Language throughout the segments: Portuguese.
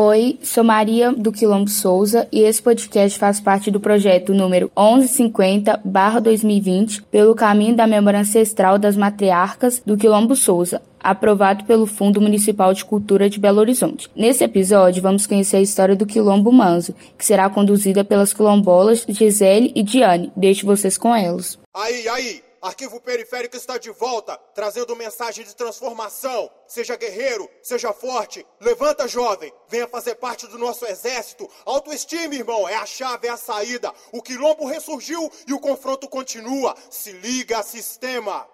Oi, sou Maria do Quilombo Souza e esse podcast faz parte do projeto número 1150-2020 pelo caminho da memória ancestral das matriarcas do Quilombo Souza, aprovado pelo Fundo Municipal de Cultura de Belo Horizonte. Nesse episódio, vamos conhecer a história do Quilombo Manso, que será conduzida pelas quilombolas Gisele e Diane. Deixo vocês com elas. Aí, aí! Arquivo Periférico está de volta, trazendo mensagem de transformação. Seja guerreiro, seja forte, levanta jovem, venha fazer parte do nosso exército. Autoestima, irmão, é a chave, é a saída. O quilombo ressurgiu e o confronto continua. Se liga, sistema.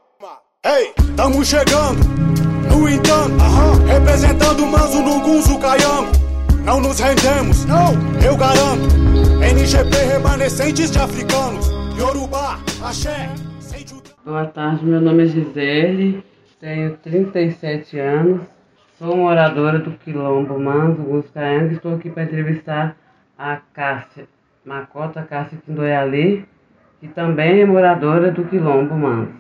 Ei, hey, tamo chegando, no entanto, representando o Manso no. Não nos rendemos, não, eu garanto. NGP remanescentes de africanos, Yorubá, Axé. Boa tarde, meu nome é Gisele, tenho 37 anos, sou moradora do Quilombo Manso, Guscaanga, e estou aqui para entrevistar a Cássia, Macota Cássia Quindoiali, que também é moradora do Quilombo Manso.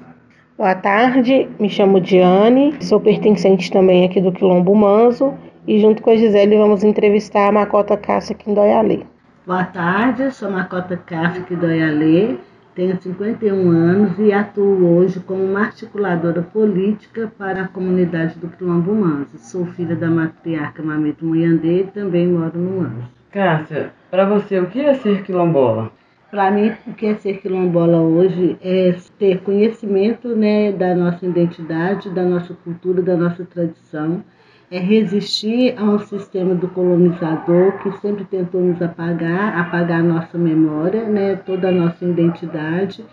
Boa tarde, me chamo Diane, sou pertencente também aqui do Quilombo Manso e junto com a Gisele vamos entrevistar a Macota Cássia Quindoiali. Boa tarde, sou Macota Cássia Quindoiali, tenho 51 anos e atuo hoje como uma articuladora política para a comunidade do Quilombo. Sou filha da matriarca Mamito Munhandê e também moro no Manso. Cássia, para você, o que é ser quilombola? Para mim, o que é ser quilombola hoje é ter conhecimento né, da nossa identidade, da nossa cultura, da nossa tradição é resistir a um sistema do colonizador que sempre tentou nos apagar, apagar a nossa memória, né, toda a nossa identidade,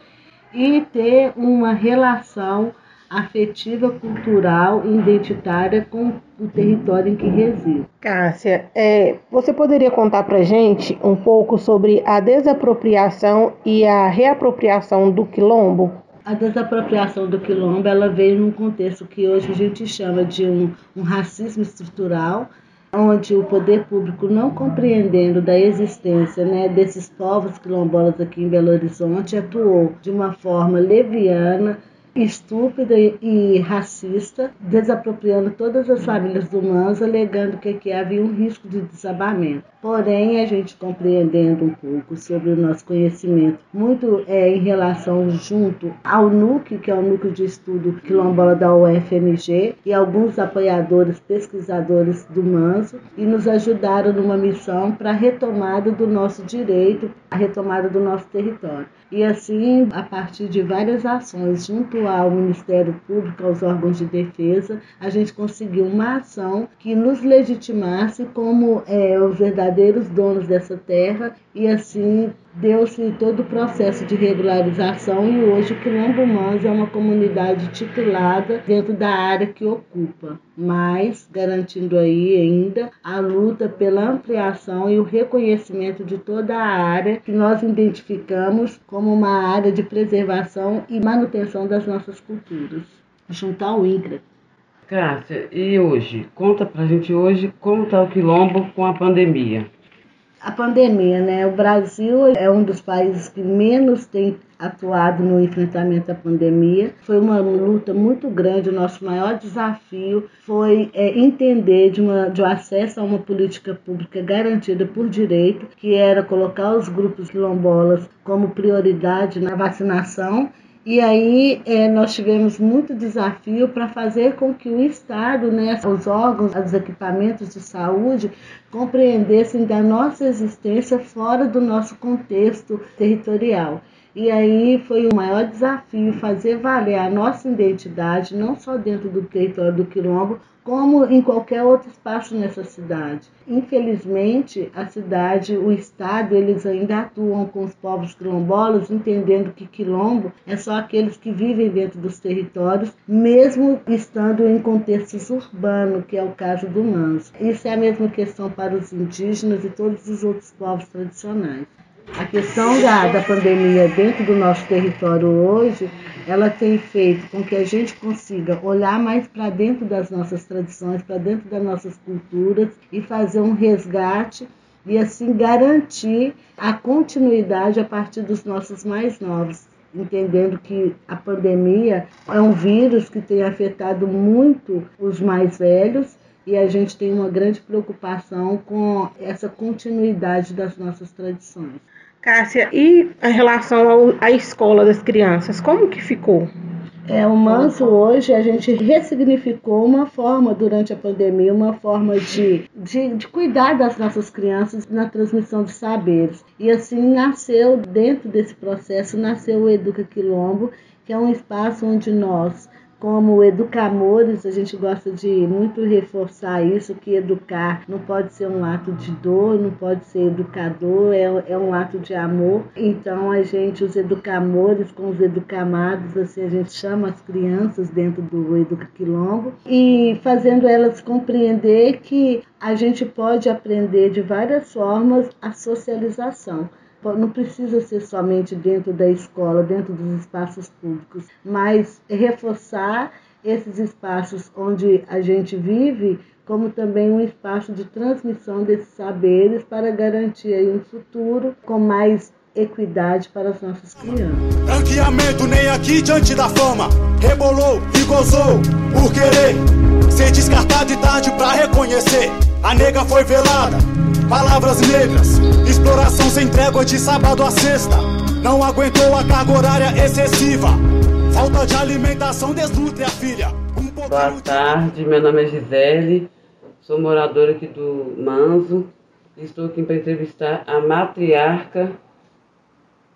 e ter uma relação afetiva, cultural e identitária com o território em que reside. Cássia, é, você poderia contar para gente um pouco sobre a desapropriação e a reapropriação do quilombo? A desapropriação do quilombo ela veio num contexto que hoje a gente chama de um, um racismo estrutural, onde o poder público, não compreendendo da existência né, desses povos quilombolas aqui em Belo Horizonte, atuou de uma forma leviana, estúpida e racista, desapropriando todas as famílias do Manso, alegando que aqui havia um risco de desabamento. Porém, a gente compreendendo um pouco sobre o nosso conhecimento, muito é, em relação junto ao NUC, que é o Núcleo de Estudo Quilombola da UFMG, e alguns apoiadores, pesquisadores do Manso, e nos ajudaram numa missão para a retomada do nosso direito, a retomada do nosso território. E assim, a partir de várias ações junto ao Ministério Público, aos órgãos de defesa, a gente conseguiu uma ação que nos legitimasse como é, os verdadeiros verdadeiros donos dessa terra e assim deu-se todo o processo de regularização e hoje o Quilombo Mans é uma comunidade titulada dentro da área que ocupa, mas garantindo aí ainda a luta pela ampliação e o reconhecimento de toda a área que nós identificamos como uma área de preservação e manutenção das nossas culturas, junto ao INCRA. Cássia, e hoje? Conta pra gente hoje como está o quilombo com a pandemia. A pandemia, né? O Brasil é um dos países que menos tem atuado no enfrentamento à pandemia. Foi uma luta muito grande. O nosso maior desafio foi é, entender de, uma, de um acesso a uma política pública garantida por direito, que era colocar os grupos quilombolas como prioridade na vacinação e aí é, nós tivemos muito desafio para fazer com que o Estado, né, os órgãos, os equipamentos de saúde compreendessem da nossa existência fora do nosso contexto territorial. E aí foi o maior desafio fazer valer a nossa identidade, não só dentro do território do Quilombo, como em qualquer outro espaço nessa cidade. Infelizmente, a cidade, o Estado, eles ainda atuam com os povos quilombolas, entendendo que quilombo é só aqueles que vivem dentro dos territórios, mesmo estando em contextos urbanos, que é o caso do Manso. Isso é a mesma questão para os indígenas e todos os outros povos tradicionais. A questão da, da pandemia dentro do nosso território hoje, ela tem feito com que a gente consiga olhar mais para dentro das nossas tradições, para dentro das nossas culturas e fazer um resgate e assim garantir a continuidade a partir dos nossos mais novos, entendendo que a pandemia é um vírus que tem afetado muito os mais velhos e a gente tem uma grande preocupação com essa continuidade das nossas tradições. Cássia, e a relação ao, à escola das crianças, como que ficou? É, o Manso hoje a gente ressignificou uma forma durante a pandemia, uma forma de, de, de, cuidar das nossas crianças na transmissão de saberes. E assim nasceu, dentro desse processo, nasceu o Educa Quilombo, que é um espaço onde nós como educamores, a gente gosta de muito reforçar isso, que educar não pode ser um ato de dor, não pode ser educador, é, é um ato de amor. Então a gente, os educamores com os educamados, assim, a gente chama as crianças dentro do Educa Quilombo e fazendo elas compreender que a gente pode aprender de várias formas a socialização não precisa ser somente dentro da escola, dentro dos espaços públicos, mas reforçar esses espaços onde a gente vive, como também um espaço de transmissão desses saberes para garantir um futuro com mais equidade para as nossas crianças. Ranqueamento nem aqui diante da fama, rebolou e gozou por querer reconhecer. A nega foi velada, palavras negras, exploração sem trégua de sábado a sexta. Não aguentou a carga horária excessiva. Falta de alimentação desnutre a filha. Um Boa tarde, meu nome é Gisele, sou moradora aqui do Manso. Estou aqui para entrevistar a matriarca,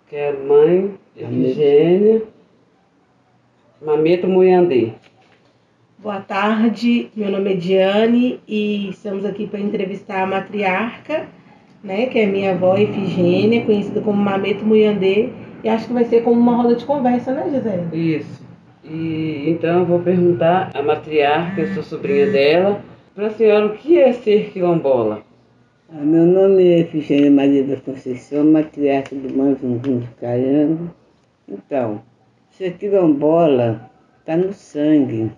que é a mãe Efigênia Mameto Muiandê. Boa tarde, meu nome é Diane e estamos aqui para entrevistar a matriarca, né, que é minha avó Efigênia, conhecida como Mameto Muiandê, e acho que vai ser como uma roda de conversa, né, Gisele? Isso. E então eu vou perguntar à matriarca, eu sou sobrinha dela, para a senhora o que é ser quilombola? Ah, meu nome é Efigênia Maria da Conceição, matriarca do Manzungun do Caiano. Então, ser quilombola está no sangue.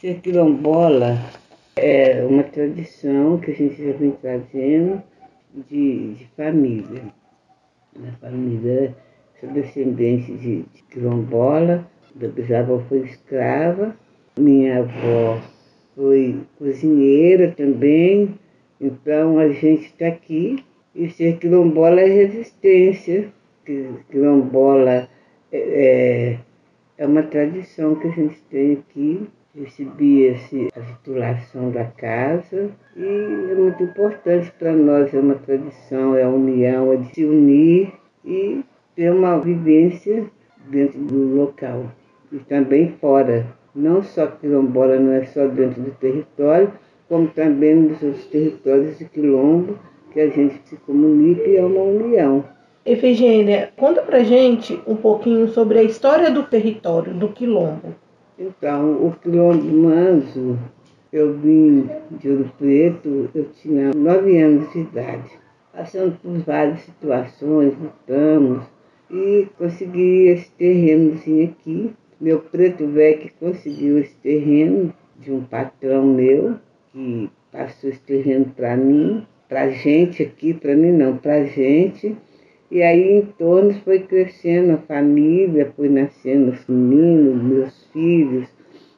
Ser quilombola é uma tradição que a gente já vem trazendo de, de família. Minha família, sou descendente de, de quilombola, meu bisavó foi escrava, minha avó foi cozinheira também, então a gente está aqui e ser quilombola é resistência, quilombola é, é, é uma tradição que a gente tem aqui recebia-se a titulação da casa e é muito importante para nós, é uma tradição, é a união, é de se unir e ter uma vivência dentro do local e também fora. Não só quilombola, não é só dentro do território, como também nos outros territórios de quilombo, que a gente se comunica e é uma união. Efigênia, conta pra gente um pouquinho sobre a história do território, do quilombo. Então, o quilombo manso, eu vim de Ouro Preto, eu tinha nove anos de idade. Passando por várias situações, lutamos e consegui esse terrenozinho aqui. Meu preto velho que conseguiu esse terreno de um patrão meu, que passou esse terreno para mim, para gente aqui, para mim não, para gente. E aí em torno foi crescendo a família, foi nascendo os meninos, meus filhos,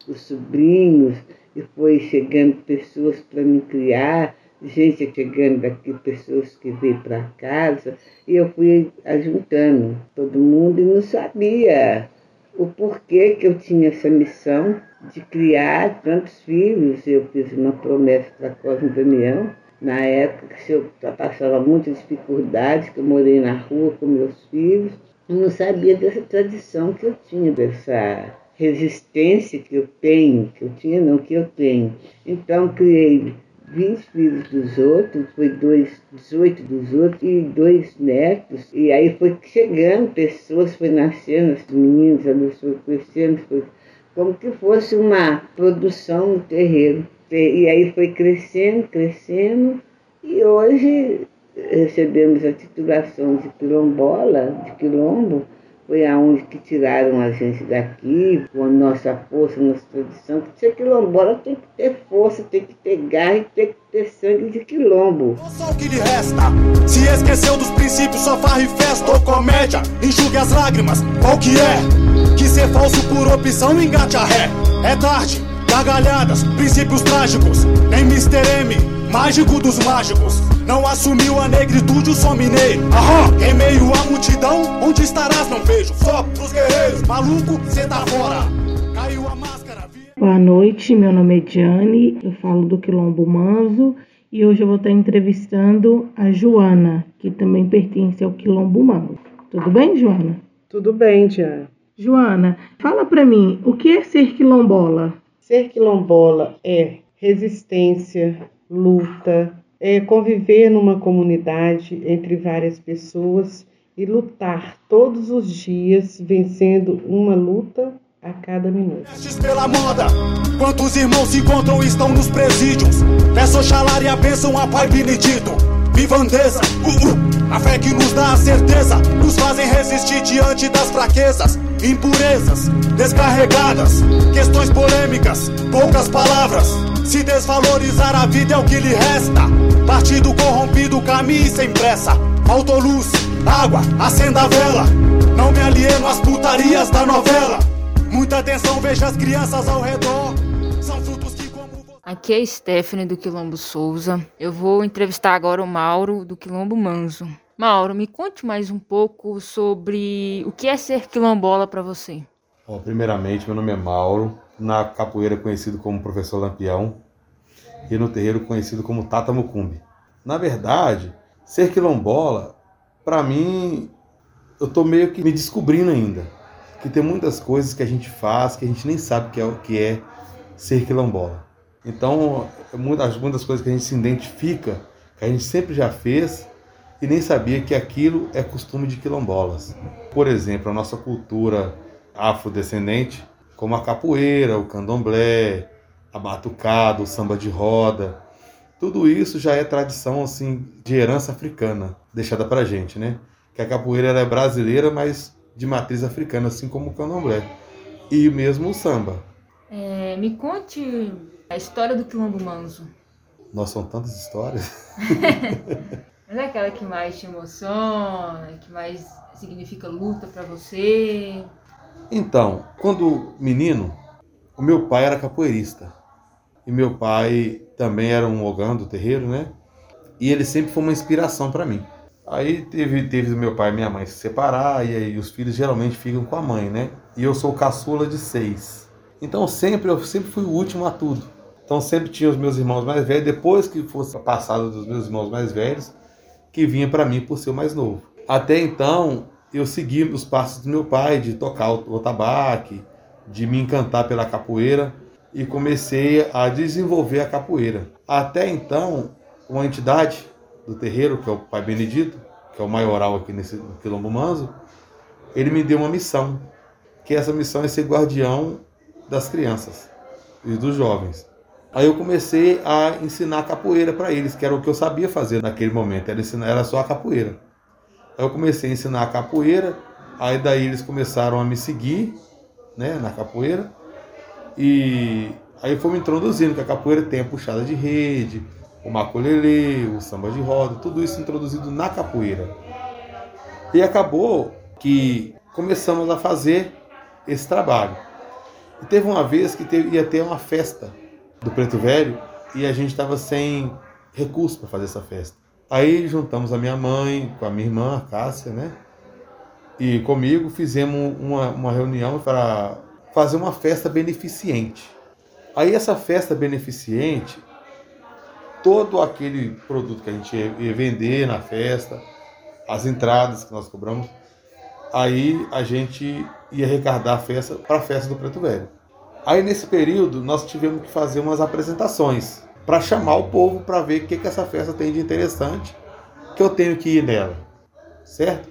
os sobrinhos, e foi chegando pessoas para me criar, gente chegando daqui, pessoas que veio para casa, e eu fui ajuntando todo mundo e não sabia o porquê que eu tinha essa missão de criar tantos filhos. Eu fiz uma promessa para Cosme Damião, na época que eu passava muitas dificuldades, que eu morei na rua com meus filhos, eu não sabia dessa tradição que eu tinha, dessa resistência que eu tenho, que eu tinha não, que eu tenho. Então criei 20 filhos dos outros, foi dois, 18 dos outros e dois netos. E aí foi chegando pessoas, foi nascendo, os meninos, eles foram crescendo, foi como que fosse uma produção no terreiro. E aí foi crescendo, crescendo, e hoje recebemos a titulação de quilombola, de quilombo, foi aonde que tiraram a gente daqui, com a nossa força, nossa tradição. Que ser quilombola tem que ter força, tem que ter garra e tem que ter sangue de quilombo. Só o que lhe resta. Se esqueceu dos princípios, só farra e festa ou comédia. Enxugue as lágrimas, qual que é? Que ser falso por opção engate a ré. É tarde, gargalhadas, princípios trágicos. Nem Mr. M, mágico dos mágicos. Não assumiu a negritude, o som mineiro. Aham, em meio à multidão, onde estarás não vejo. Só pros guerreiros, maluco, cê tá fora. Caiu a máscara. Boa noite, meu nome é Diane, eu falo do Quilombo Manso e hoje eu vou estar entrevistando a Joana, que também pertence ao Quilombo Manso. Tudo bem, Joana? Tudo bem, Diane. Joana, fala para mim, o que é ser quilombola? Ser quilombola é resistência, luta, é conviver numa comunidade entre várias pessoas e lutar todos os dias vencendo uma luta a cada minuto. pela moda, quantos irmãos se encontram e estão nos presídios? Peço Oxalá e a bênção a Pai Benedito. Vivandeza, uh, uh, a fé que nos dá a certeza, nos fazem resistir diante das fraquezas, impurezas, descarregadas, questões polêmicas, poucas palavras. Se desvalorizar a vida é o que lhe resta. Partido corrompido, caminho sem pressa. Faltou luz, água, acenda a vela. Não me alieno às putarias da novela. Muita atenção, veja as crianças ao redor. São frutos que, como. Aqui é Stephanie do Quilombo Souza. Eu vou entrevistar agora o Mauro do Quilombo Manso. Mauro, me conte mais um pouco sobre o que é ser quilombola para você. Bom, primeiramente, meu nome é Mauro, na capoeira conhecido como Professor Lampião e no terreiro conhecido como Tata Mucumbi. Na verdade, ser quilombola, para mim, eu tô meio que me descobrindo ainda que tem muitas coisas que a gente faz que a gente nem sabe que é que é ser quilombola. Então, muitas, muitas coisas que a gente se identifica, que a gente sempre já fez e nem sabia que aquilo é costume de quilombolas. Por exemplo, a nossa cultura afrodescendente, como a capoeira, o candomblé, a batucada, o samba de roda, tudo isso já é tradição assim de herança africana, deixada pra gente, né? Que a capoeira é brasileira, mas de matriz africana, assim como o candomblé. E mesmo o samba. É, me conte a história do Quilombo Manso. Nós são tantas histórias. Mas é aquela que mais te emociona, que mais significa luta para você? Então, quando menino, o meu pai era capoeirista. E meu pai também era um ogã do terreiro, né? E ele sempre foi uma inspiração para mim. Aí teve, teve meu pai e minha mãe se separar, e aí os filhos geralmente ficam com a mãe, né? E eu sou caçula de seis. Então sempre eu sempre fui o último a tudo. Então sempre tinha os meus irmãos mais velhos, depois que fosse passado dos meus irmãos mais velhos, que vinha para mim por ser o mais novo. Até então, eu segui os passos do meu pai de tocar o, tabaque, de me encantar pela capoeira e comecei a desenvolver a capoeira. Até então, uma entidade do terreiro, que é o Pai Benedito, que é o maioral aqui nesse Quilombo Manso, ele me deu uma missão, que essa missão é ser guardião das crianças e dos jovens. Aí eu comecei a ensinar capoeira para eles, que era o que eu sabia fazer naquele momento, era, ensinar, era só a capoeira. Aí eu comecei a ensinar a capoeira, aí daí eles começaram a me seguir né, na capoeira, e aí foi me introduzindo que a capoeira tem a puxada de rede, o macolelê, o samba de roda, tudo isso introduzido na capoeira. E acabou que começamos a fazer esse trabalho. E teve uma vez que teve, ia ter uma festa do Preto Velho e a gente estava sem recurso para fazer essa festa. Aí juntamos a minha mãe com a minha irmã, a Cássia, né? E comigo fizemos uma, uma reunião para fazer uma festa beneficente. Aí essa festa beneficente todo aquele produto que a gente ia vender na festa, as entradas que nós cobramos, aí a gente ia arrecadar a festa para a festa do Preto Velho. Aí nesse período nós tivemos que fazer umas apresentações para chamar o povo para ver o que, que essa festa tem de interessante, que eu tenho que ir nela, certo?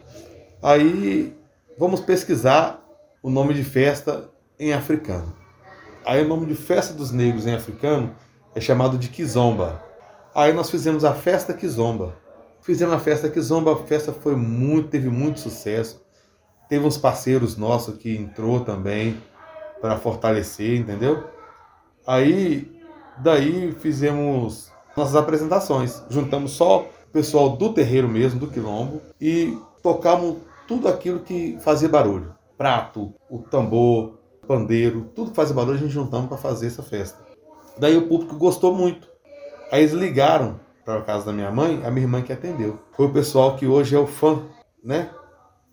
Aí vamos pesquisar o nome de festa em africano. Aí o nome de festa dos negros em africano é chamado de Kizomba. Aí nós fizemos a festa Kizomba. Fizemos a festa Kizomba, a festa foi muito, teve muito sucesso. Teve uns parceiros nossos que entrou também para fortalecer, entendeu? Aí daí fizemos nossas apresentações. Juntamos só o pessoal do terreiro mesmo, do quilombo, e tocamos tudo aquilo que fazia barulho. Prato, o tambor, pandeiro, tudo que faz barulho a gente juntamos para fazer essa festa. Daí o público gostou muito. Aí eles ligaram para a casa da minha mãe, a minha irmã que atendeu. Foi o pessoal que hoje é o fã, né?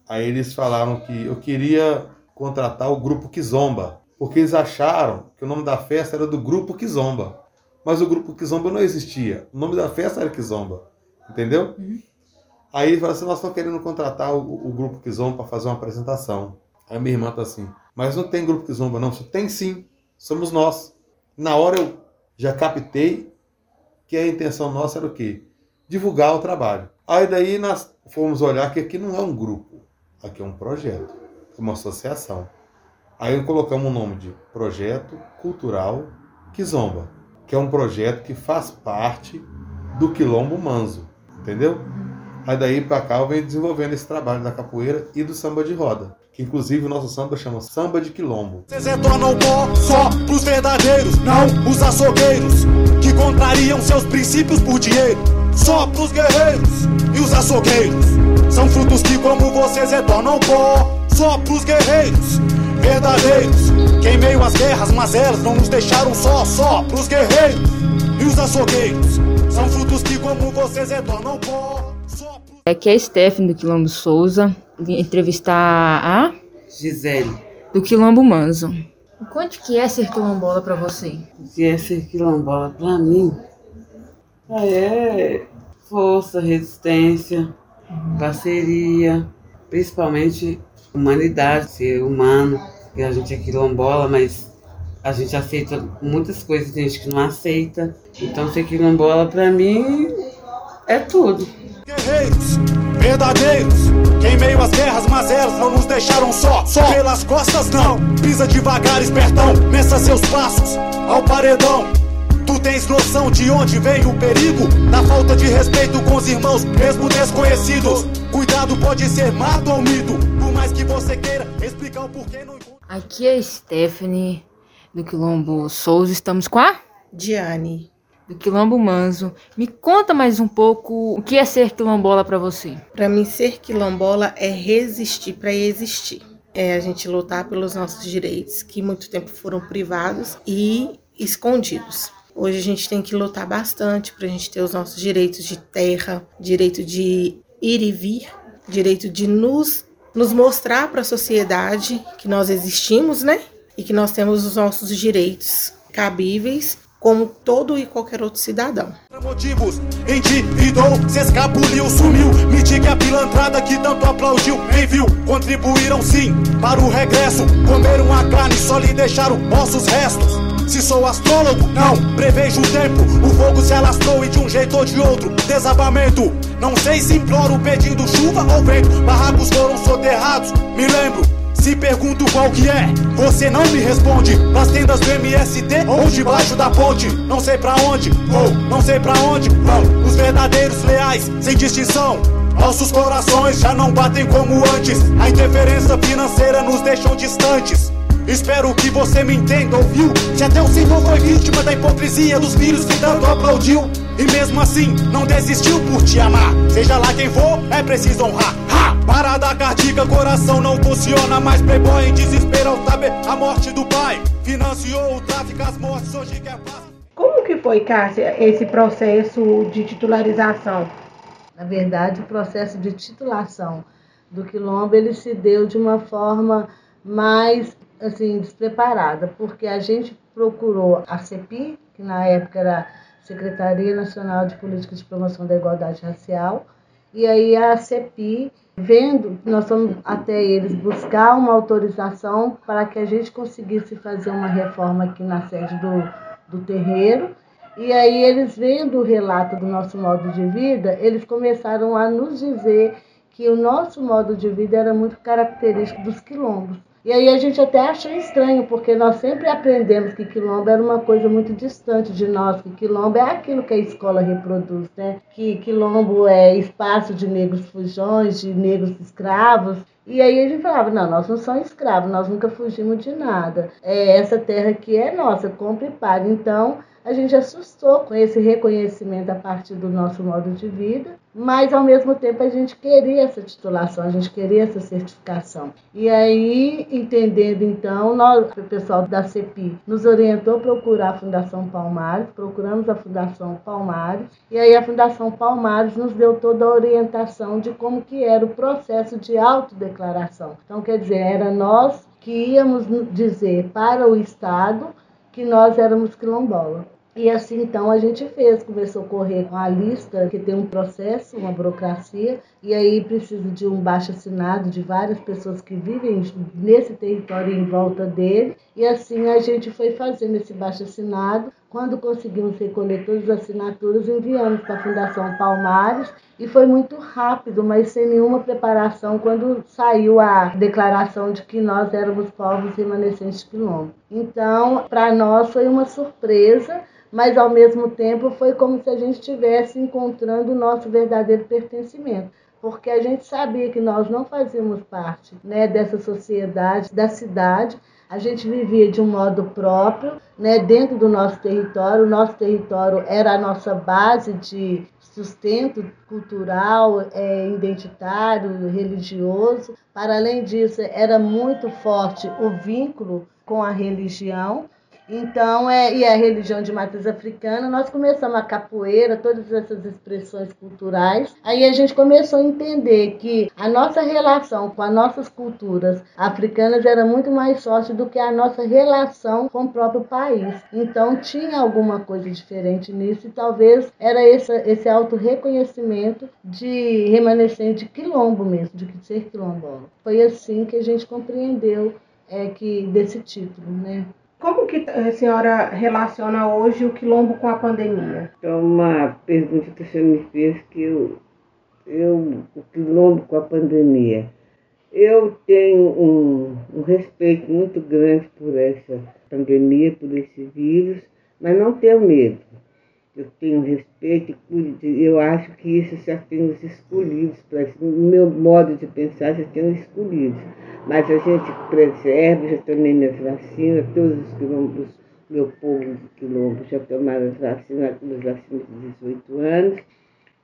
Aí eles falaram que eu queria contratar o grupo Kizomba, porque eles acharam que o nome da festa era do grupo Kizomba. Mas o grupo Kizomba não existia. O nome da festa era Kizomba. Entendeu? Uhum. Aí ele falou assim: nós estamos querendo contratar o, o grupo Kizomba para fazer uma apresentação. Aí minha irmã tá assim: mas não tem grupo Kizomba, não. Tem sim, somos nós. Na hora eu já captei que a intenção nossa era o quê? Divulgar o trabalho. Aí daí nós fomos olhar que aqui não é um grupo, aqui é um projeto, uma associação. Aí colocamos o nome de Projeto Cultural Kizomba, que é um projeto que faz parte do Quilombo Manso, entendeu? Aí daí para cá eu venho desenvolvendo esse trabalho da capoeira e do samba de roda que inclusive o nosso samba chama Samba de Quilombo. Vocês retornam pó só pros verdadeiros, não os açougueiros, que contrariam seus princípios por dinheiro. Só pros guerreiros e os açougueiros, são frutos que como vocês retornam pó só pros guerreiros verdadeiros. Que em meio às guerras, mas elas não nos deixaram só, só pros guerreiros e os açougueiros, são frutos que como vocês retornam pó só pros... Aqui é Stephanie do Quilombo Souza entrevistar a Gisele do Quilombo Manso. Quanto que é ser quilombola para você? O que é ser quilombola para mim? É força, resistência, parceria, principalmente humanidade, ser humano. E a gente é quilombola, mas a gente aceita muitas coisas, tem gente que não aceita. Então ser quilombola para mim é tudo. Guerreiros, verdadeiros que em meio às guerras, mas elas não nos deixaram só. Só pelas costas não. Pisa devagar, espertão. Meça seus passos ao paredão. Tu tens noção de onde vem o perigo? Da falta de respeito com os irmãos, mesmo desconhecidos. Cuidado pode ser mato ou mito. Por mais que você queira explicar o porquê não Aqui é Stephanie do Quilombo Souza. Estamos com a Diane do Quilombo Manso. Me conta mais um pouco o que é ser quilombola para você. Para mim, ser quilombola é resistir para existir. É a gente lutar pelos nossos direitos, que muito tempo foram privados e escondidos. Hoje a gente tem que lutar bastante para a gente ter os nossos direitos de terra, direito de ir e vir, direito de nos, nos mostrar para a sociedade que nós existimos, né? E que nós temos os nossos direitos cabíveis como todo e qualquer outro cidadão. Motivos, endividou, se escapuliu, sumiu. Me diga a pilantrada que tanto aplaudiu, nem viu. Contribuíram sim para o regresso. Comeram a carne, só lhe deixaram ossos restos. Se sou astrólogo, não prevejo o tempo. O fogo se alastrou e de um jeito ou de outro, desabamento. Não sei se imploro pedindo chuva ou vento. Barracos foram soterrados, me lembro. Se pergunto qual que é, você não me responde. Nas tendas do MST ou debaixo da ponte. Não sei pra onde, ou não sei pra onde vão os verdadeiros leais, sem distinção. Nossos corações já não batem como antes. A interferência financeira nos deixam distantes. Espero que você me entenda, ouviu? Se até o Senhor foi vítima da hipocrisia dos filhos que tanto aplaudiu. E mesmo assim, não desistiu por te amar. Seja lá quem for, é preciso honrar. Ha! Parada cardíaca, coração não funciona mais. Playboy em desespero ao saber a morte do pai. Financiou o tráfico, as mortes, hoje quer paz. Como que foi, Cássia, esse processo de titularização? Na verdade, o processo de titulação do Quilombo, ele se deu de uma forma mais assim, despreparada, porque a gente procurou a CEPI, que na época era Secretaria Nacional de Política de Promoção da Igualdade Racial, e aí a CEPI, vendo, nós fomos até eles buscar uma autorização para que a gente conseguisse fazer uma reforma aqui na sede do, do terreiro, e aí eles vendo o relato do nosso modo de vida, eles começaram a nos dizer que o nosso modo de vida era muito característico dos quilombos. E aí a gente até achou estranho, porque nós sempre aprendemos que quilombo era uma coisa muito distante de nós, que quilombo é aquilo que a escola reproduz, né? Que quilombo é espaço de negros fujões, de negros escravos. E aí a gente falava, não, nós não somos escravos, nós nunca fugimos de nada. É, essa terra aqui é nossa, compra e paga. Então, a gente assustou com esse reconhecimento a partir do nosso modo de vida, mas ao mesmo tempo a gente queria essa titulação, a gente queria essa certificação. E aí, entendendo então, nós, o pessoal da CEPI nos orientou a procurar a Fundação Palmares, procuramos a Fundação Palmares, e aí a Fundação Palmares nos deu toda a orientação de como que era o processo de autodeclaração. Então, quer dizer, era nós que íamos dizer para o Estado que nós éramos quilombola. E assim então a gente fez, começou a correr com a lista, que tem um processo, uma burocracia, e aí precisa de um baixo assinado de várias pessoas que vivem nesse território em volta dele. E assim a gente foi fazendo esse baixo assinado. Quando conseguimos recolher todas as assinaturas, enviamos para a Fundação Palmares e foi muito rápido, mas sem nenhuma preparação quando saiu a declaração de que nós éramos povos remanescentes quilombo. Então, para nós foi uma surpresa mas ao mesmo tempo foi como se a gente estivesse encontrando o nosso verdadeiro pertencimento. Porque a gente sabia que nós não fazíamos parte né, dessa sociedade, da cidade, a gente vivia de um modo próprio, né, dentro do nosso território. O nosso território era a nossa base de sustento cultural, é, identitário, religioso. Para além disso, era muito forte o vínculo com a religião. Então, é, e a religião de matriz africana, nós começamos a capoeira, todas essas expressões culturais. Aí a gente começou a entender que a nossa relação com as nossas culturas africanas era muito mais forte do que a nossa relação com o próprio país. Então, tinha alguma coisa diferente nisso e talvez era esse, esse auto-reconhecimento de remanescente de quilombo mesmo, de ser quilombola. Foi assim que a gente compreendeu é, que desse título, né? Como que a senhora relaciona hoje o quilombo com a pandemia? É uma pergunta que você me fez que eu, eu o quilombo com a pandemia. Eu tenho um, um respeito muito grande por essa pandemia, por esse vírus, mas não tenho medo. Eu tenho respeito eu acho que isso já tem os escolhidos, no meu modo de pensar já tem os escolhidos mas a gente preserva, já tomei minhas vacinas, todos os quilombos, meu povo de quilombo já tomaram as vacinas, as vacinas de 18 anos.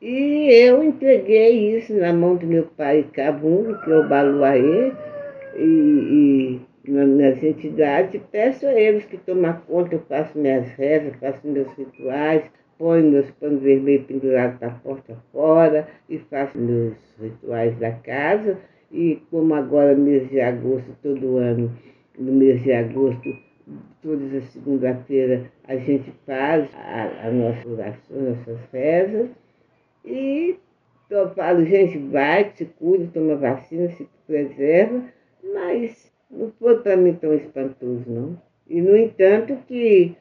E eu entreguei isso na mão do meu pai Cabungo, que é o Baluaê, e, e nas entidades, peço a eles que tomem conta, eu faço minhas rezas, faço meus rituais, ponho meus panos vermelhos pendurados da porta fora e faço meus rituais da casa e como agora, mês de agosto, todo ano, no mês de agosto, todas as segunda-feira, a gente faz a, a nossa oração, nossas rezas. E eu falo, gente, vai, se cuida, toma vacina, se preserva, mas não foi para mim tão espantoso, não. E, no entanto, que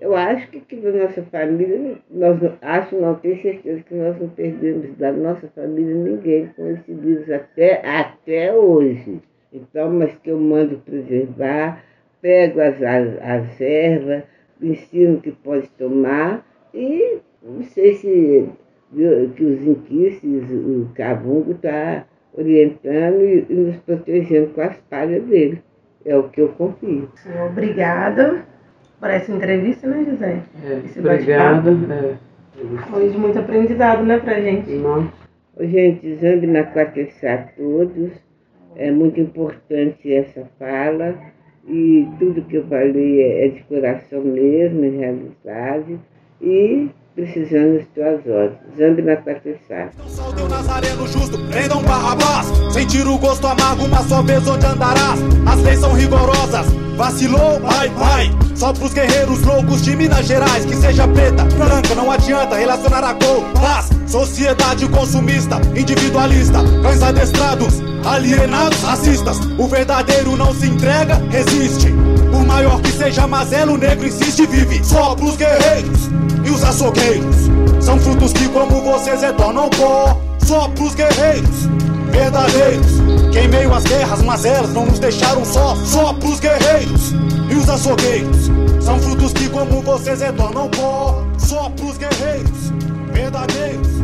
eu acho que, que da nossa família, nós acho, não tenho certeza que nós não perdemos da nossa família ninguém com esse vírus até, até hoje. Então, mas que eu mando preservar, pego as, as, as ervas, ensino que pode tomar e não sei se que os inquices, o cavungo está orientando e, e nos protegendo com as palhas dele. É o que eu confio. Obrigada por essa entrevista, né, José? É, obrigada. É, Foi de muito aprendizado, né, pra gente? Nossa. Gente, Zambi na Quatessá todos. É muito importante essa fala e tudo que eu falei é, é de coração mesmo, é realidade. E precisando de tuas ordens. Zambi na Quatessá. Saudeu Nazareno justo, prendam Barrabás. Sentir o gosto amargo, uma só vez onde andarás. As leis são rigorosas, vacilou, vai, vai. Só pros guerreiros loucos de Minas Gerais, que seja preta, branca, não adianta relacionar a cor. Paz, sociedade consumista, individualista, cães adestrados, alienados, racistas. O verdadeiro não se entrega, resiste. Maior que seja mazelo, o negro insiste e vive. Só pros guerreiros e os açougueiros. São frutos que, como vocês, retornam pó. Só pros guerreiros verdadeiros. Que em meio às guerras, mazelas não nos deixaram só. Só pros guerreiros e os açougueiros. São frutos que, como vocês, retornam pó. Só pros guerreiros verdadeiros.